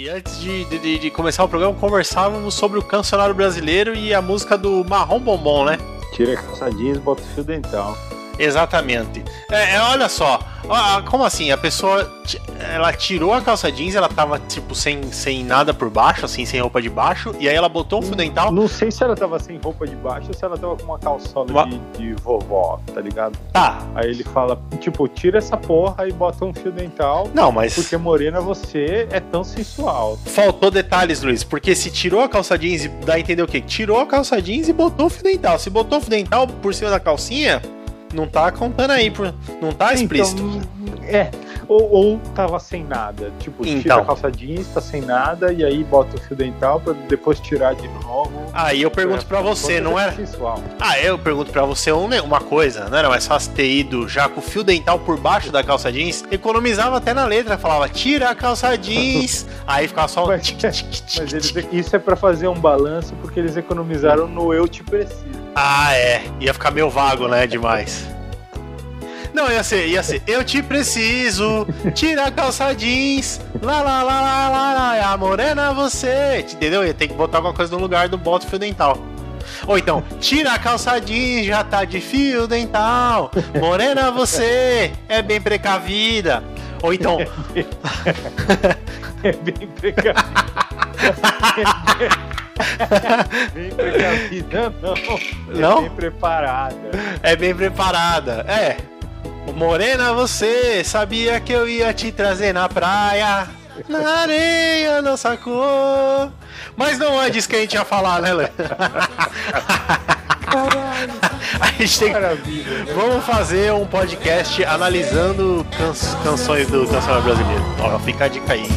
E antes de, de, de, começar o programa, conversávamos sobre o cancionário brasileiro e a música do Marrom Bombom, né? Tira calça jeans e bota o fio dental. Exatamente. É, é, olha só, como assim? A pessoa ela tirou a calça jeans, ela tava tipo sem, sem nada por baixo, assim, sem roupa de baixo, e aí ela botou um fio dental. Não sei se ela tava sem roupa de baixo ou se ela tava com uma calçola uma... de, de, vovó, tá ligado? Tá. Aí ele fala, tipo, tira essa porra e bota um fio dental. Não, mas. Porque morena você é tão sensual. Faltou detalhes, Luiz, porque se tirou a calça jeans, dá a entender o quê? Tirou a calça jeans e botou o fio dental. Se botou o fio dental por cima da calcinha não tá contando aí, não tá explícito. Então, é, ou, ou tava sem nada. Tipo, então. tira a calça jeans, tá sem nada, e aí bota o fio dental pra depois tirar de novo. Aí eu pergunto é, pra você, não era. Ah, eu pergunto pra você uma coisa, não era mais fácil ter ido já com o fio dental por baixo da calça jeans? Economizava até na letra, falava, tira a calça jeans, aí ficava só. Mas, mas eles, isso é pra fazer um balanço, porque eles economizaram no eu te preciso. Ah, é. Ia ficar meio vago, né? Demais. Não, ia ser, ia ser. Eu te preciso, tira a calça jeans, lá, lá, lá, lá, lá, lá, é a morena você. Entendeu? Ia ter que botar alguma coisa no lugar do bota fio dental. Ou então, tira a calça jeans, já tá de fio dental. Morena você, é bem precavida. Ou então. é bem precavida. bem precavida, não. É não? bem preparada. É bem preparada, é. Morena, você sabia que eu ia te trazer na praia? Na areia, nossa cor. Mas não é disso que a gente ia falar, né, Lê? Caralho. A gente tem que... Vamos fazer um podcast analisando can... canções do cancionário brasileiro. Ó, fica a dica aí.